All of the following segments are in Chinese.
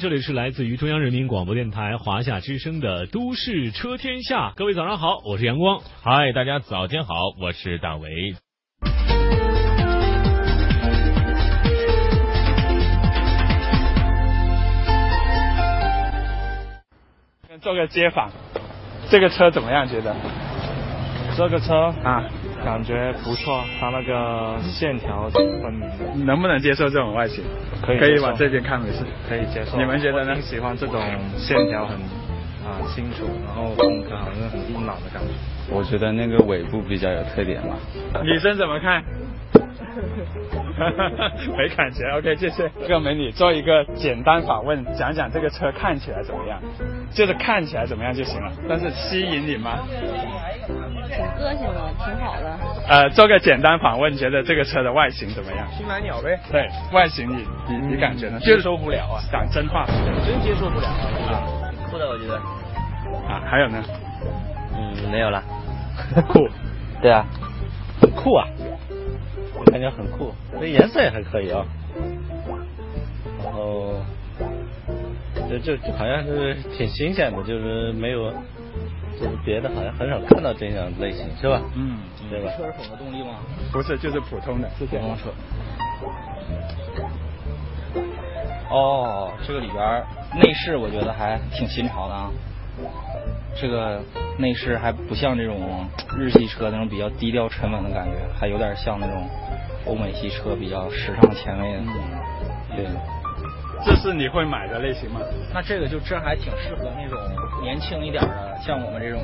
这里是来自于中央人民广播电台华夏之声的《都市车天下》。各位早上好，我是阳光。嗨，大家早间好，我是大为。做个街访，这个车怎么样？觉得？这个车啊，感觉不错，它那个线条挺分明的。能不能接受这种外形？可以，可以往这边看，没事。可以接受。你们觉得呢？喜欢这种线条很啊清楚，然后风格好像很硬朗的感觉。我觉得那个尾部比较有特点嘛。女生怎么看？没感觉，OK，谢谢。这个美女做一个简单访问，讲讲这个车看起来怎么样，就是看起来怎么样就行了。但是吸引你吗？挺个性的，挺好的。呃，做个简单访问，觉得这个车的外形怎么样？新蓝鸟呗。对，外形你你你感觉呢？接受不了啊，讲真话。真接受不了啊。酷的，我觉得。啊，还有呢？嗯，没有了。酷。对啊。很酷啊。感觉很酷，那颜色也还可以啊。然后，就就就好像是挺新鲜的，就是没有，就是别的好像很少看到这样类型，是吧？嗯，对吧？车是混合动力吗？不是，就是普通的，是电动车。哦，这个里边内饰我觉得还挺新潮的啊。这个内饰还不像这种日系车那种比较低调沉稳的感觉，还有点像那种欧美系车比较时尚前卫的。对，这是你会买的类型吗？那这个就这还挺适合那种年轻一点的，像我们这种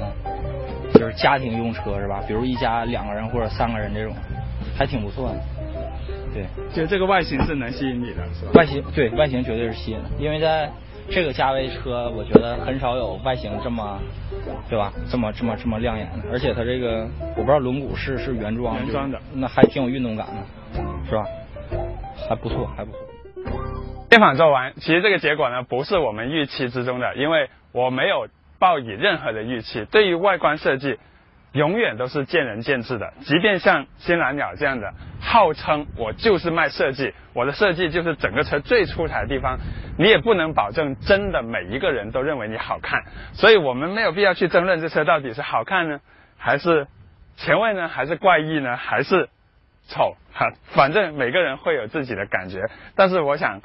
就是家庭用车是吧？比如一家两个人或者三个人这种，还挺不错的。对，就这个外形是能吸引你的，是吧？外形对外形绝对是吸引的，因为在。这个价位车，我觉得很少有外形这么，对吧？这么这么这么亮眼的，而且它这个我不知道轮毂是是原装原装的，那还挺有运动感的，是吧？还不错，还不错。电访做完，其实这个结果呢不是我们预期之中的，因为我没有抱以任何的预期。对于外观设计，永远都是见仁见智的。即便像新蓝鸟这样的，号称我就是卖设计，我的设计就是整个车最出彩的地方。你也不能保证真的每一个人都认为你好看，所以我们没有必要去争论这车到底是好看呢，还是前卫呢，还是怪异呢，还是丑哈，反正每个人会有自己的感觉。但是我想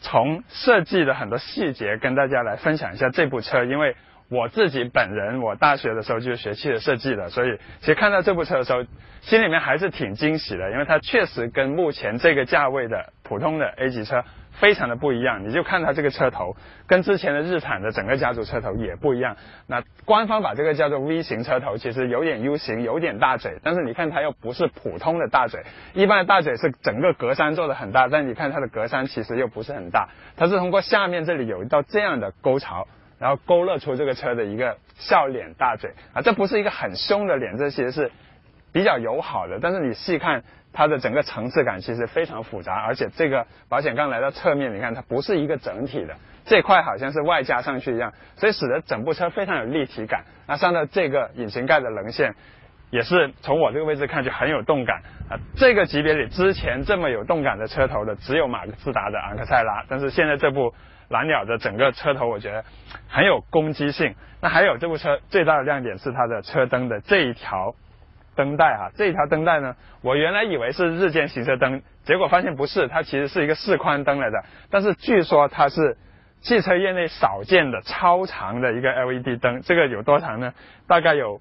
从设计的很多细节跟大家来分享一下这部车，因为我自己本人我大学的时候就是学汽车设计的，所以其实看到这部车的时候，心里面还是挺惊喜的，因为它确实跟目前这个价位的普通的 A 级车。非常的不一样，你就看它这个车头，跟之前的日产的整个家族车头也不一样。那官方把这个叫做 V 型车头，其实有点 U 型，有点大嘴，但是你看它又不是普通的大嘴。一般的大嘴是整个格栅做的很大，但你看它的格栅其实又不是很大，它是通过下面这里有一道这样的沟槽，然后勾勒出这个车的一个笑脸大嘴啊，这不是一个很凶的脸，这其实是比较友好的，但是你细看。它的整个层次感其实非常复杂，而且这个保险杠来到侧面，你看它不是一个整体的，这块好像是外加上去一样，所以使得整部车非常有立体感。那上到这个引擎盖的棱线，也是从我这个位置看就很有动感啊。这个级别里之前这么有动感的车头的只有马自达的昂克赛拉，但是现在这部蓝鸟的整个车头我觉得很有攻击性。那还有这部车最大的亮点是它的车灯的这一条。灯带哈，这一条灯带呢，我原来以为是日间行车灯，结果发现不是，它其实是一个示宽灯来的。但是据说它是汽车业内少见的超长的一个 LED 灯，这个有多长呢？大概有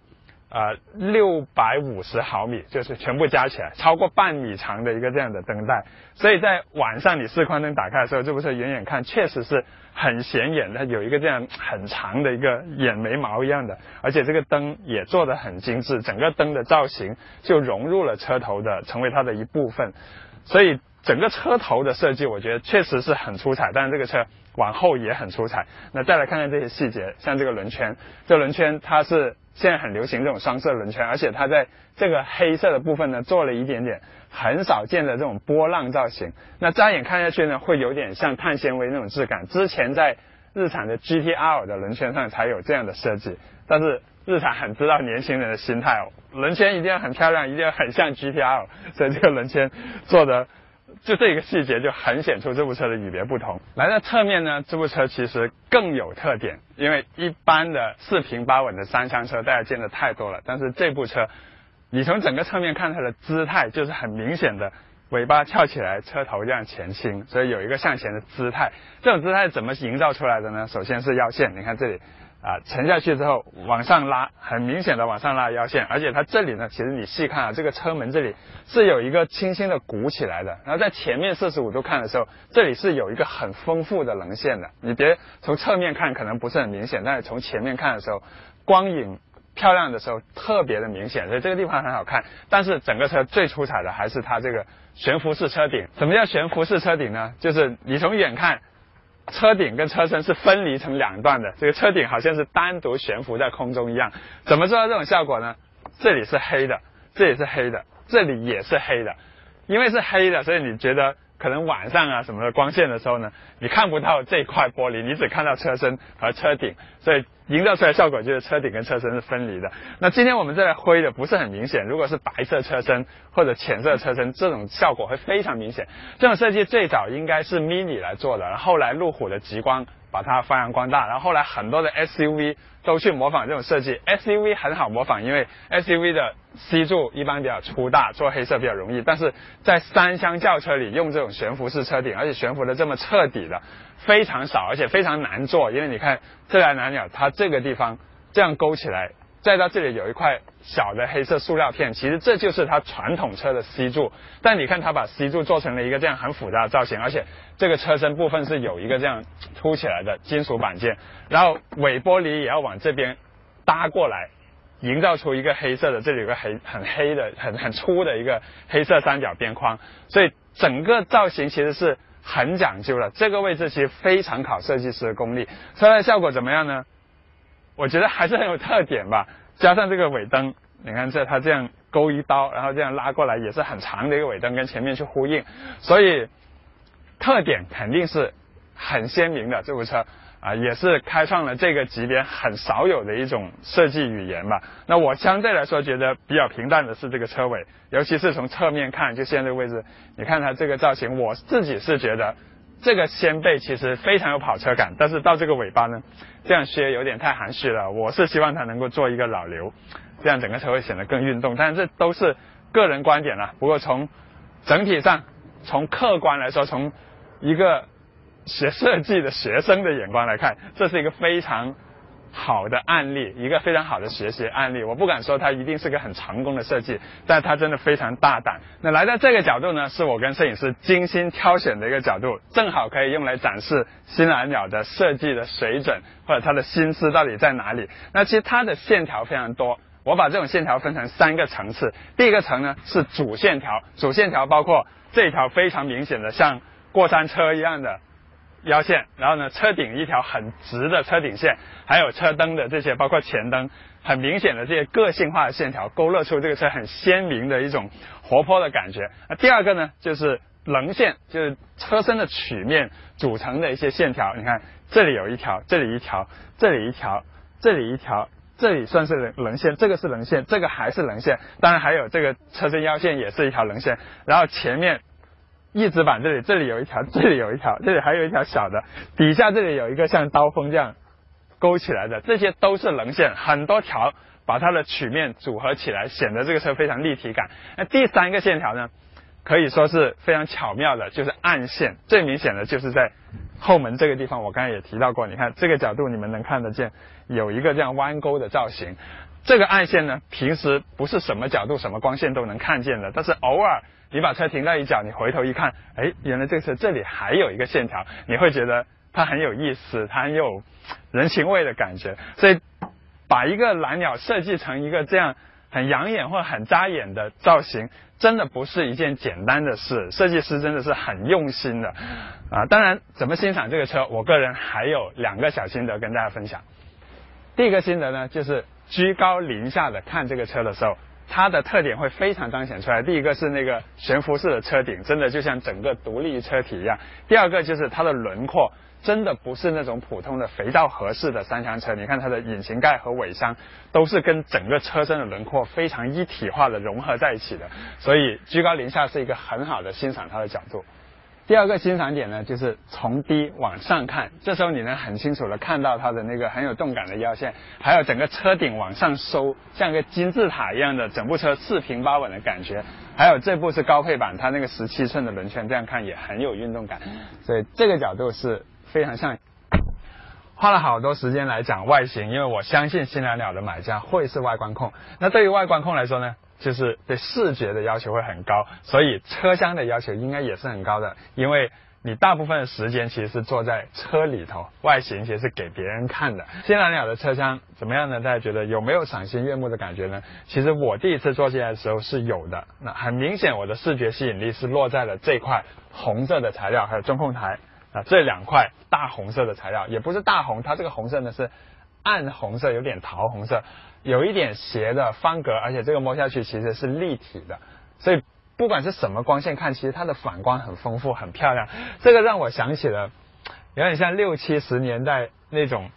呃六百五十毫米，就是全部加起来超过半米长的一个这样的灯带。所以在晚上你示宽灯打开的时候，这部车远远看确实是。很显眼的，有一个这样很长的一个眼眉毛一样的，而且这个灯也做的很精致，整个灯的造型就融入了车头的，成为它的一部分。所以整个车头的设计，我觉得确实是很出彩。但是这个车往后也很出彩。那再来看看这些细节，像这个轮圈，这轮圈它是现在很流行这种双色轮圈，而且它在这个黑色的部分呢做了一点点。很少见的这种波浪造型，那乍眼看下去呢，会有点像碳纤维那种质感。之前在日产的 GTR 的轮圈上才有这样的设计，但是日产很知道年轻人的心态哦，轮圈一定要很漂亮，一定要很像 GTR，所以这个轮圈做的就这一个细节就很显出这部车的与别不同。来到侧面呢，这部车其实更有特点，因为一般的四平八稳的三厢车大家见的太多了，但是这部车，你从整个侧面看它的姿态就是很明显的。尾巴翘起来，车头这样前倾，所以有一个向前的姿态。这种姿态怎么营造出来的呢？首先是腰线，你看这里啊，沉下去之后往上拉，很明显的往上拉腰线。而且它这里呢，其实你细看啊，这个车门这里是有一个轻轻的鼓起来的。然后在前面四十五度看的时候，这里是有一个很丰富的棱线的。你别从侧面看可能不是很明显，但是从前面看的时候，光影。漂亮的时候特别的明显，所以这个地方很好看。但是整个车最出彩的还是它这个悬浮式车顶。什么叫悬浮式车顶呢？就是你从远看，车顶跟车身是分离成两段的，这个车顶好像是单独悬浮在空中一样。怎么做到这种效果呢？这里是黑的，这里是黑的，这里也是黑的。因为是黑的，所以你觉得可能晚上啊什么的光线的时候呢，你看不到这块玻璃，你只看到车身和车顶，所以。营造出来效果就是车顶跟车身是分离的。那今天我们这灰的不是很明显，如果是白色车身或者浅色车身，这种效果会非常明显。这种设计最早应该是 Mini 来做的，然后来路虎的极光把它发扬光大，然后后来很多的 SUV 都去模仿这种设计。SUV 很好模仿，因为 SUV 的 C 柱一般比较粗大，做黑色比较容易。但是在三厢轿车里用这种悬浮式车顶，而且悬浮的这么彻底的。非常少，而且非常难做，因为你看这台蓝鸟，它这个地方这样勾起来，再到这里有一块小的黑色塑料片，其实这就是它传统车的 C 柱。但你看它把 C 柱做成了一个这样很复杂的造型，而且这个车身部分是有一个这样凸起来的金属板件，然后尾玻璃也要往这边搭过来，营造出一个黑色的，这里有个黑很黑的很很粗的一个黑色三角边框，所以整个造型其实是。很讲究了，这个位置其实非常考设计师的功力。车来效果怎么样呢？我觉得还是很有特点吧。加上这个尾灯，你看这它这样勾一刀，然后这样拉过来，也是很长的一个尾灯跟前面去呼应，所以特点肯定是很鲜明的这部车。啊，也是开创了这个级别很少有的一种设计语言吧。那我相对来说觉得比较平淡的是这个车尾，尤其是从侧面看，就现在这个位置，你看它这个造型，我自己是觉得这个掀背其实非常有跑车感，但是到这个尾巴呢，这样削有点太含蓄了。我是希望它能够做一个老流，这样整个车会显得更运动。但是这都是个人观点了。不过从整体上，从客观来说，从一个。学设计的学生的眼光来看，这是一个非常好的案例，一个非常好的学习案例。我不敢说它一定是个很成功的设计，但它真的非常大胆。那来到这个角度呢，是我跟摄影师精心挑选的一个角度，正好可以用来展示新蓝鸟的设计的水准或者它的心思到底在哪里。那其实它的线条非常多，我把这种线条分成三个层次。第一个层呢是主线条，主线条包括这条非常明显的像过山车一样的。腰线，然后呢，车顶一条很直的车顶线，还有车灯的这些，包括前灯，很明显的这些个性化的线条，勾勒出这个车很鲜明的一种活泼的感觉。那第二个呢，就是棱线，就是车身的曲面组成的一些线条。你看，这里有一条，这里一条，这里一条，这里一条，这里算是棱棱线，这个是棱线，这个还是棱线。当然还有这个车身腰线也是一条棱线，然后前面。翼子板这里，这里有一条，这里有一条，这里还有一条小的，底下这里有一个像刀锋这样勾起来的，这些都是棱线，很多条把它的曲面组合起来，显得这个车非常立体感。那第三个线条呢，可以说是非常巧妙的，就是暗线，最明显的就是在后门这个地方，我刚才也提到过，你看这个角度你们能看得见，有一个这样弯钩的造型。这个暗线呢，平时不是什么角度、什么光线都能看见的，但是偶尔。你把车停在一角，你回头一看，哎，原来这个车这里还有一个线条，你会觉得它很有意思，它很有人情味的感觉。所以，把一个蓝鸟设计成一个这样很养眼或很扎眼的造型，真的不是一件简单的事。设计师真的是很用心的啊！当然，怎么欣赏这个车，我个人还有两个小心得跟大家分享。第一个心得呢，就是居高临下的看这个车的时候。它的特点会非常彰显出来。第一个是那个悬浮式的车顶，真的就像整个独立车体一样。第二个就是它的轮廓，真的不是那种普通的肥皂盒式的三厢车。你看它的引擎盖和尾箱都是跟整个车身的轮廓非常一体化的融合在一起的，所以居高临下是一个很好的欣赏它的角度。第二个欣赏点呢，就是从低往上看，这时候你能很清楚的看到它的那个很有动感的腰线，还有整个车顶往上收，像个金字塔一样的整部车四平八稳的感觉。还有这部是高配版，它那个十七寸的轮圈，这样看也很有运动感。所以这个角度是非常像。花了好多时间来讲外形，因为我相信新蓝鸟的买家会是外观控。那对于外观控来说呢？就是对视觉的要求会很高，所以车厢的要求应该也是很高的，因为你大部分的时间其实是坐在车里头，外形其实是给别人看的。新蓝鸟的车厢怎么样呢？大家觉得有没有赏心悦目的感觉呢？其实我第一次坐进来的时候是有的，那很明显我的视觉吸引力是落在了这块红色的材料，还有中控台啊这两块大红色的材料，也不是大红，它这个红色呢是暗红色，有点桃红色。有一点斜的方格，而且这个摸下去其实是立体的，所以不管是什么光线看，其实它的反光很丰富，很漂亮。这个让我想起了有点像六七十年代那种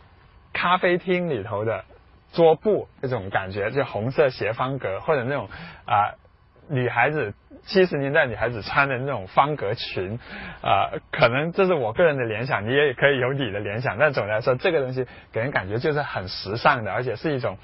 咖啡厅里头的桌布那种感觉，就红色斜方格，或者那种啊女孩子七十年代女孩子穿的那种方格裙啊，可能这是我个人的联想，你也可以有你的联想。但总的来说，这个东西给人感觉就是很时尚的，而且是一种。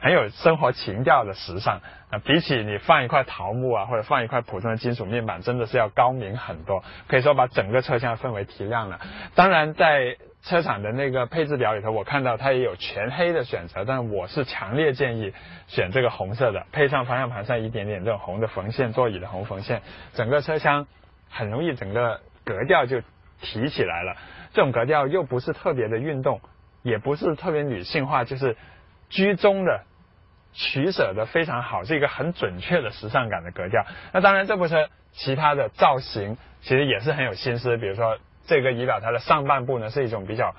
很有生活情调的时尚啊，比起你放一块桃木啊，或者放一块普通的金属面板，真的是要高明很多。可以说把整个车厢的氛围提亮了。当然，在车厂的那个配置表里头，我看到它也有全黑的选择，但我是强烈建议选这个红色的，配上方向盘上一点点这种红的缝线，座椅的红缝线，整个车厢很容易整个格调就提起来了。这种格调又不是特别的运动，也不是特别女性化，就是居中的。取舍的非常好，是一个很准确的时尚感的格调。那当然，这部车其他的造型其实也是很有心思。比如说，这个仪表台的上半部呢是一种比较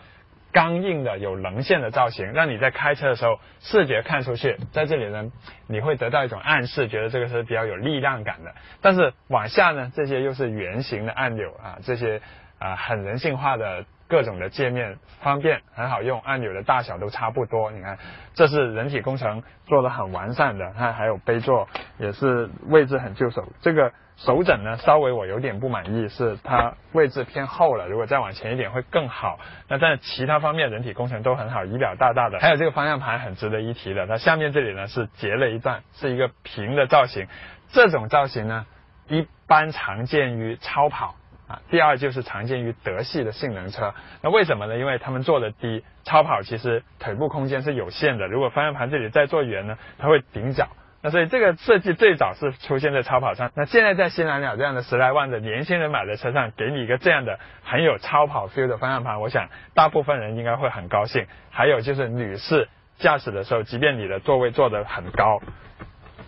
刚硬的、有棱线的造型，让你在开车的时候视觉看出去，在这里呢你会得到一种暗示，觉得这个是比较有力量感的。但是往下呢，这些又是圆形的按钮啊，这些啊很人性化的。各种的界面方便很好用，按钮的大小都差不多。你看，这是人体工程做的很完善的。它还有杯座，也是位置很就手。这个手枕呢，稍微我有点不满意，是它位置偏后了。如果再往前一点会更好。那但是其他方面人体工程都很好，仪表大大的。还有这个方向盘很值得一提的，它下面这里呢是截了一段，是一个平的造型。这种造型呢，一般常见于超跑。啊，第二就是常见于德系的性能车，那为什么呢？因为他们做的低，超跑其实腿部空间是有限的，如果方向盘这里再做圆呢，它会顶脚。那所以这个设计最早是出现在超跑上，那现在在新蓝鸟这样的十来万的年轻人买的车上，给你一个这样的很有超跑 feel 的方向盘，我想大部分人应该会很高兴。还有就是女士驾驶的时候，即便你的座位坐得很高，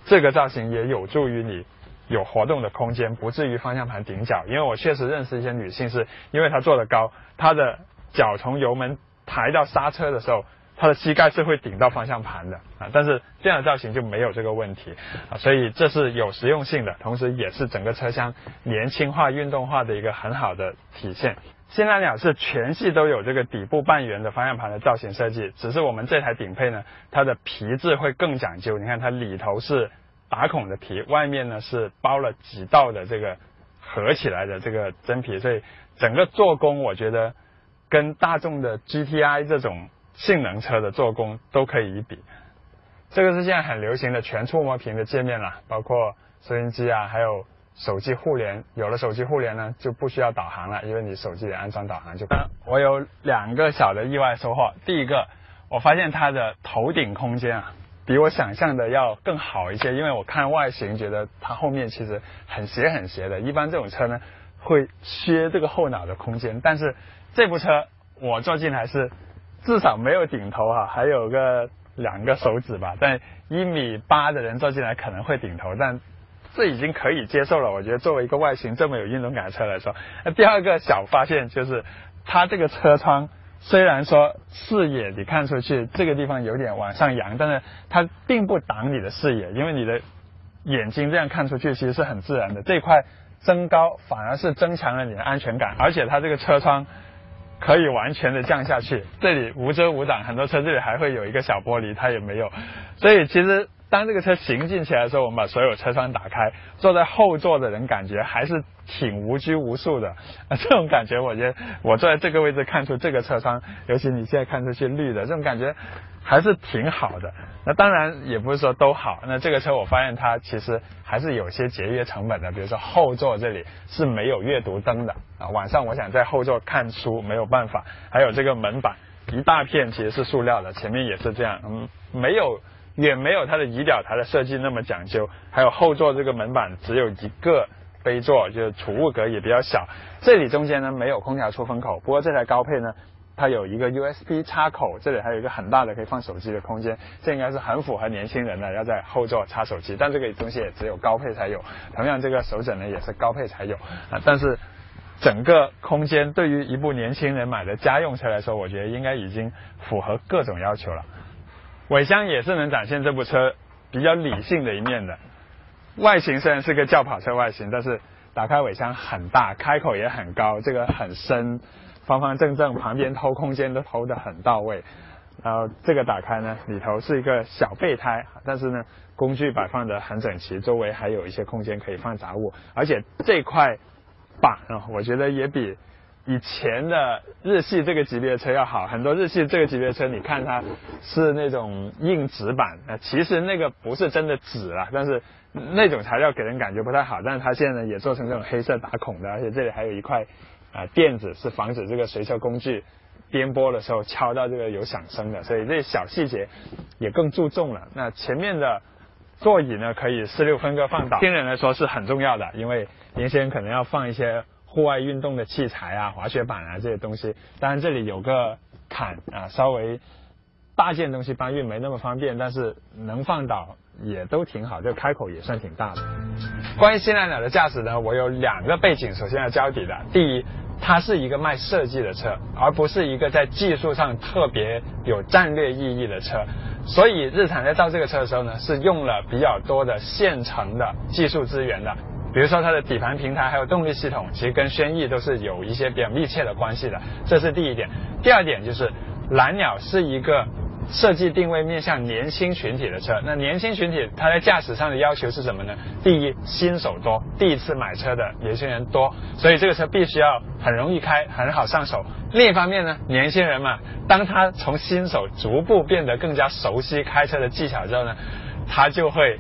这个造型也有助于你。有活动的空间，不至于方向盘顶脚。因为我确实认识一些女性，是因为她坐得高，她的脚从油门抬到刹车的时候，她的膝盖是会顶到方向盘的啊。但是这样的造型就没有这个问题啊，所以这是有实用性的，同时也是整个车厢年轻化、运动化的一个很好的体现。新蓝鸟是全系都有这个底部半圆的方向盘的造型设计，只是我们这台顶配呢，它的皮质会更讲究。你看它里头是。打孔的皮，外面呢是包了几道的这个合起来的这个真皮，所以整个做工我觉得跟大众的 GTI 这种性能车的做工都可以一比。这个是现在很流行的全触摸屏的界面了，包括收音机啊，还有手机互联。有了手机互联呢，就不需要导航了，因为你手机里安装导航就。我有两个小的意外收获，第一个，我发现它的头顶空间啊。比我想象的要更好一些，因为我看外形觉得它后面其实很斜很斜的。一般这种车呢会削这个后脑的空间，但是这部车我坐进来是至少没有顶头哈，还有个两个手指吧。但一米八的人坐进来可能会顶头，但这已经可以接受了。我觉得作为一个外形这么有运动感的车来说，那第二个小发现就是它这个车窗。虽然说视野你看出去这个地方有点往上扬，但是它并不挡你的视野，因为你的眼睛这样看出去其实是很自然的。这块增高反而是增强了你的安全感，而且它这个车窗可以完全的降下去，这里无遮无挡，很多车这里还会有一个小玻璃，它也没有，所以其实。当这个车行进起来的时候，我们把所有车窗打开，坐在后座的人感觉还是挺无拘无束的。啊，这种感觉，我觉得我坐在这个位置看出这个车窗，尤其你现在看出去绿的这种感觉，还是挺好的。那当然也不是说都好。那这个车我发现它其实还是有些节约成本的，比如说后座这里是没有阅读灯的啊，晚上我想在后座看书没有办法。还有这个门板一大片其实是塑料的，前面也是这样，嗯，没有。远没有它的仪表台的设计那么讲究，还有后座这个门板只有一个杯座，就是储物格也比较小。这里中间呢没有空调出风口，不过这台高配呢，它有一个 USB 插口，这里还有一个很大的可以放手机的空间，这应该是很符合年轻人的要在后座插手机。但这个东西也只有高配才有，同样这个手枕呢也是高配才有啊。但是整个空间对于一部年轻人买的家用车来说，我觉得应该已经符合各种要求了。尾箱也是能展现这部车比较理性的一面的。外形虽然是个轿跑车外形，但是打开尾箱很大，开口也很高，这个很深，方方正正，旁边偷空间都偷得很到位。然后这个打开呢，里头是一个小备胎，但是呢，工具摆放的很整齐，周围还有一些空间可以放杂物，而且这块板啊，我觉得也比。以前的日系这个级别的车要好很多，日系这个级别的车，你看它是那种硬纸板，那其实那个不是真的纸啊，但是那种材料给人感觉不太好。但是它现在呢也做成这种黑色打孔的，而且这里还有一块啊垫子，是防止这个随车工具颠簸的时候敲到这个有响声的，所以这小细节也更注重了。那前面的座椅呢可以四六分割放倒，新人来说是很重要的，因为年轻人可能要放一些。户外运动的器材啊，滑雪板啊这些东西，当然这里有个坎啊，稍微大件东西搬运没那么方便，但是能放倒也都挺好，这开口也算挺大的。关于新蓝鸟的驾驶呢，我有两个背景，首先要交底的。第一，它是一个卖设计的车，而不是一个在技术上特别有战略意义的车，所以日产在造这个车的时候呢，是用了比较多的现成的技术资源的。比如说它的底盘平台还有动力系统，其实跟轩逸都是有一些比较密切的关系的，这是第一点。第二点就是蓝鸟是一个设计定位面向年轻群体的车，那年轻群体它在驾驶上的要求是什么呢？第一，新手多，第一次买车的年轻人多，所以这个车必须要很容易开，很好上手。另一方面呢，年轻人嘛，当他从新手逐步变得更加熟悉开车的技巧之后呢，他就会。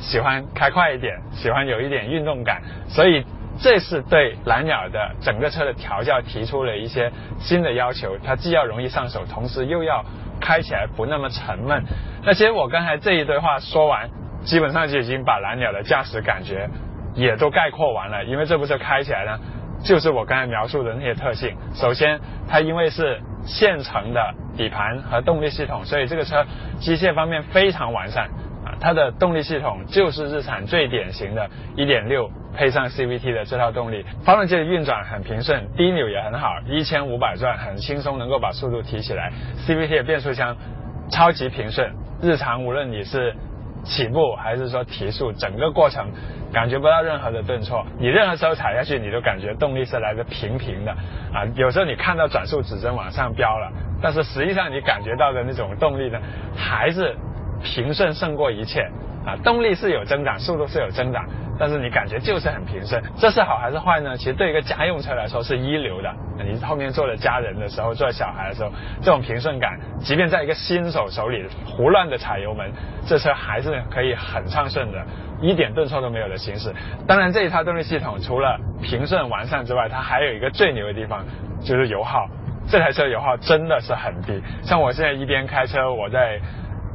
喜欢开快一点，喜欢有一点运动感，所以这是对蓝鸟的整个车的调教提出了一些新的要求。它既要容易上手，同时又要开起来不那么沉闷。那其实我刚才这一堆话说完，基本上就已经把蓝鸟的驾驶感觉也都概括完了。因为这部车开起来呢，就是我刚才描述的那些特性。首先，它因为是现成的底盘和动力系统，所以这个车机械方面非常完善。它的动力系统就是日产最典型的1.6配上 CVT 的这套动力，发动机的运转很平顺，低扭也很好，1500转很轻松能够把速度提起来。CVT 的变速箱超级平顺，日常无论你是起步还是说提速，整个过程感觉不到任何的顿挫，你任何时候踩下去，你都感觉动力是来的平平的啊。有时候你看到转速指针往上飙了，但是实际上你感觉到的那种动力呢，还是。平顺胜过一切啊！动力是有增长，速度是有增长，但是你感觉就是很平顺，这是好还是坏呢？其实对一个家用车来说是一流的。你后面坐了家人的时候，坐小孩的时候，这种平顺感，即便在一个新手手里胡乱的踩油门，这车还是可以很畅顺的，一点顿挫都没有的行驶。当然，这一套动力系统除了平顺完善之外，它还有一个最牛的地方，就是油耗。这台车油耗真的是很低，像我现在一边开车，我在。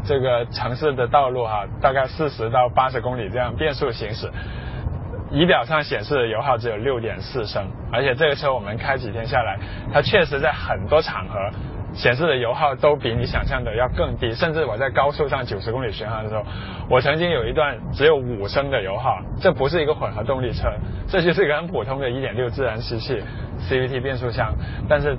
这个城市的道路哈，大概四十到八十公里这样变速行驶，仪表上显示的油耗只有六点四升，而且这个车我们开几天下来，它确实在很多场合显示的油耗都比你想象的要更低，甚至我在高速上九十公里巡航的时候，我曾经有一段只有五升的油耗，这不是一个混合动力车，这就是一个很普通的一点六自然吸气 CVT 变速箱，但是。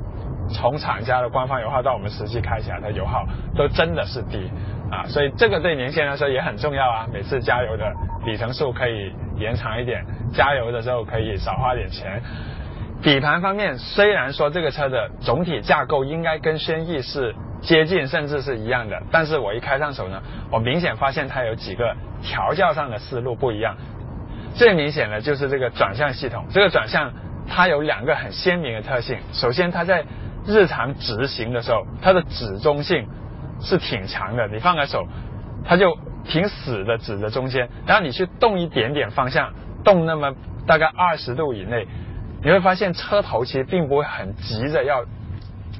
从厂家的官方油耗到我们实际开起来的油耗都真的是低啊，所以这个对年轻人来说也很重要啊。每次加油的里程数可以延长一点，加油的时候可以少花点钱。底盘方面，虽然说这个车的总体架构应该跟轩逸是接近，甚至是一样的，但是我一开上手呢，我明显发现它有几个调教上的思路不一样。最明显的就是这个转向系统，这个转向它有两个很鲜明的特性。首先，它在日常直行的时候，它的指中性是挺强的，你放开手，它就挺死的指着中间，然后你去动一点点方向，动那么大概二十度以内，你会发现车头其实并不会很急着要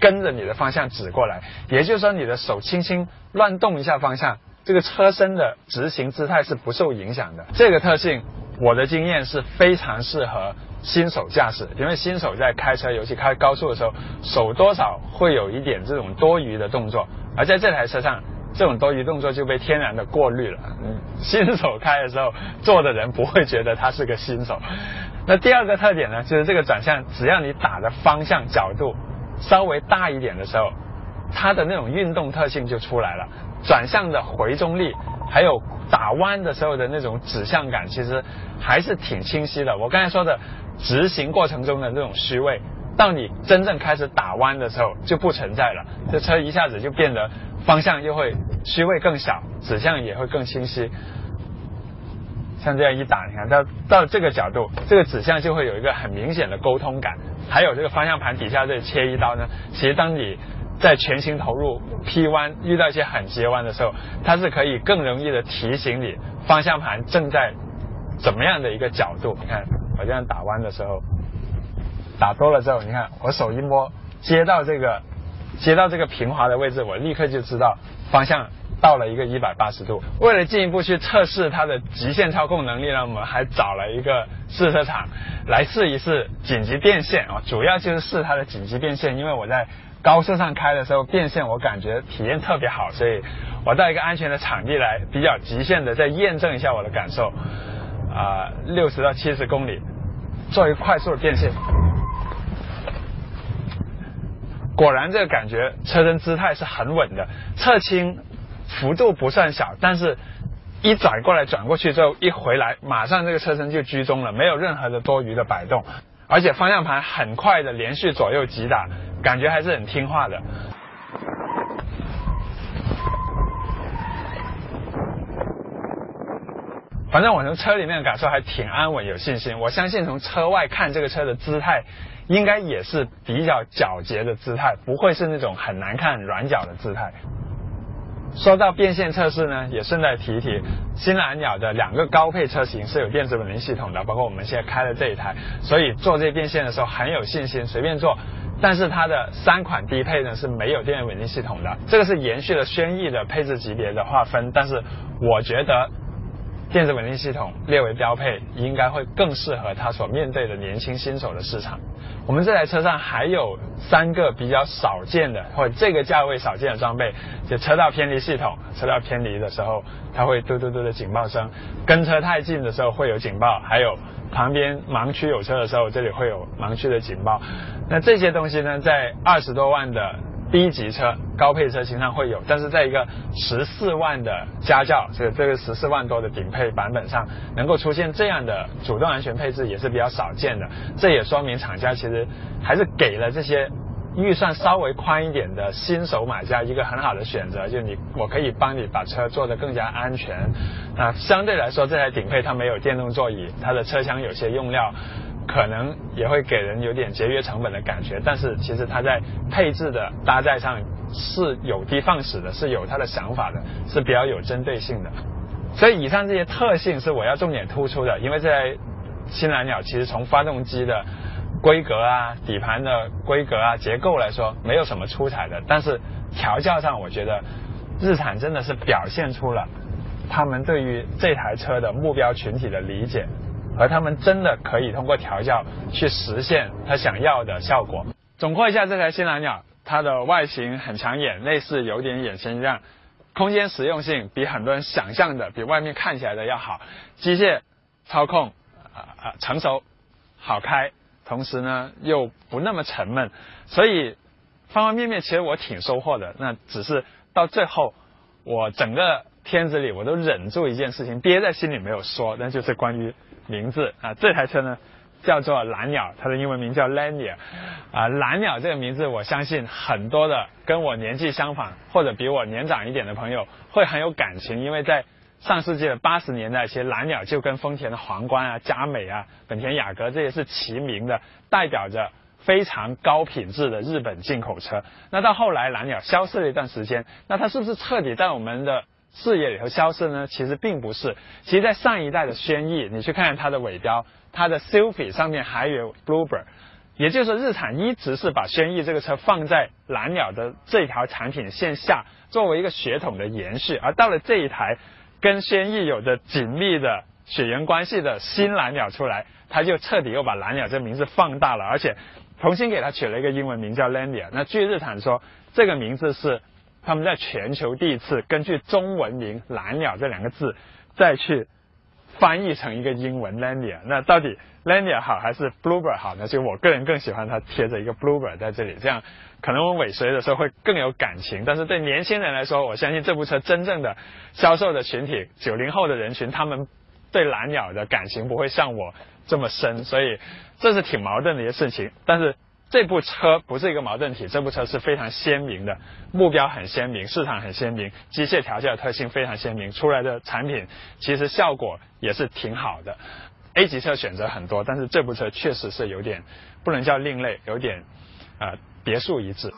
跟着你的方向指过来，也就是说你的手轻轻乱动一下方向，这个车身的直行姿态是不受影响的。这个特性。我的经验是非常适合新手驾驶，因为新手在开车，尤其开高速的时候，手多少会有一点这种多余的动作，而在这台车上，这种多余动作就被天然的过滤了。嗯，新手开的时候，坐的人不会觉得他是个新手。那第二个特点呢，就是这个转向，只要你打的方向角度稍微大一点的时候，它的那种运动特性就出来了，转向的回中力。还有打弯的时候的那种指向感，其实还是挺清晰的。我刚才说的直行过程中的那种虚位，到你真正开始打弯的时候就不存在了。这车一下子就变得方向又会虚位更小，指向也会更清晰。像这样一打，你看到到这个角度，这个指向就会有一个很明显的沟通感。还有这个方向盘底下这切一刀呢，其实当你在全心投入 P 弯，遇到一些很急弯的时候，它是可以更容易的提醒你方向盘正在怎么样的一个角度。你看我这样打弯的时候，打多了之后，你看我手一摸，接到这个接到这个平滑的位置，我立刻就知道方向到了一个一百八十度。为了进一步去测试它的极限操控能力呢，我们还找了一个试车场来试一试紧急变线啊，主要就是试它的紧急变线，因为我在。高速上开的时候变线，我感觉体验特别好，所以我到一个安全的场地来，比较极限的再验证一下我的感受。啊，六十到七十公里，做一个快速的变线，果然这个感觉车身姿态是很稳的，侧倾幅度不算小，但是一转过来转过去之后一回来，马上这个车身就居中了，没有任何的多余的摆动，而且方向盘很快的连续左右击打。感觉还是很听话的，反正我从车里面的感受还挺安稳、有信心。我相信从车外看这个车的姿态，应该也是比较皎洁的姿态，不会是那种很难看、软脚的姿态。说到变线测试呢，也顺带提一提，新蓝鸟的两个高配车型是有电子稳定系统的，包括我们现在开的这一台，所以做这些变线的时候很有信心，随便做。但是它的三款低配呢是没有电源稳定系统的，这个是延续了轩逸的配置级别的划分。但是我觉得电子稳定系统列为标配，应该会更适合它所面对的年轻新手的市场。我们这台车上还有三个比较少见的，或者这个价位少见的装备，就车道偏离系统。车道偏离的时候，它会嘟嘟嘟的警报声；跟车太近的时候会有警报，还有。旁边盲区有车的时候，这里会有盲区的警报。那这些东西呢，在二十多万的 B 级车、高配车型上会有，但是在一个十四万的家轿，这这个十四万多的顶配版本上，能够出现这样的主动安全配置也是比较少见的。这也说明厂家其实还是给了这些。预算稍微宽一点的新手买家一个很好的选择，就你我可以帮你把车做得更加安全。啊，相对来说这台顶配它没有电动座椅，它的车厢有些用料可能也会给人有点节约成本的感觉。但是其实它在配置的搭载上是有的放矢的，是有它的想法的，是比较有针对性的。所以以上这些特性是我要重点突出的，因为这台新蓝鸟其实从发动机的。规格啊，底盘的规格啊，结构来说没有什么出彩的，但是调教上，我觉得日产真的是表现出了他们对于这台车的目标群体的理解，和他们真的可以通过调教去实现他想要的效果。总括一下这台新蓝鸟，它的外形很抢眼，内饰有点眼前一亮，空间实用性比很多人想象的比外面看起来的要好，机械操控啊啊成熟，好开。同时呢，又不那么沉闷，所以方方面面其实我挺收获的。那只是到最后，我整个片子里我都忍住一件事情，憋在心里没有说，那就是关于名字啊。这台车呢，叫做蓝鸟，它的英文名叫 Lanier。啊，蓝鸟这个名字，我相信很多的跟我年纪相仿或者比我年长一点的朋友会很有感情，因为在上世纪的八十年代，其实蓝鸟就跟丰田的皇冠啊、佳美啊、本田雅阁这些是齐名的，代表着非常高品质的日本进口车。那到后来蓝鸟消失了一段时间，那它是不是彻底在我们的视野里头消失呢？其实并不是。其实，在上一代的轩逸，你去看看它的尾标，它的 Sylphy 上面还有 Bluebird。也就是说，日产一直是把轩逸这个车放在蓝鸟的这条产品线下，作为一个血统的延续。而到了这一台跟轩逸有着紧密的血缘关系的新蓝鸟出来，它就彻底又把蓝鸟这名字放大了，而且重新给它取了一个英文名叫 Lanier。那据日产说，这个名字是他们在全球第一次根据中文名“蓝鸟”这两个字再去。翻译成一个英文 Lanier，那到底 Lanier 好还是 Bluebird 好呢？就我个人更喜欢它贴着一个 Bluebird 在这里，这样可能我尾随的时候会更有感情。但是对年轻人来说，我相信这部车真正的销售的群体，九零后的人群，他们对蓝鸟的感情不会像我这么深，所以这是挺矛盾的一个事情。但是。这部车不是一个矛盾体，这部车是非常鲜明的，目标很鲜明，市场很鲜明，机械调教的特性非常鲜明，出来的产品其实效果也是挺好的。A 级车选择很多，但是这部车确实是有点不能叫另类，有点呃别树一帜。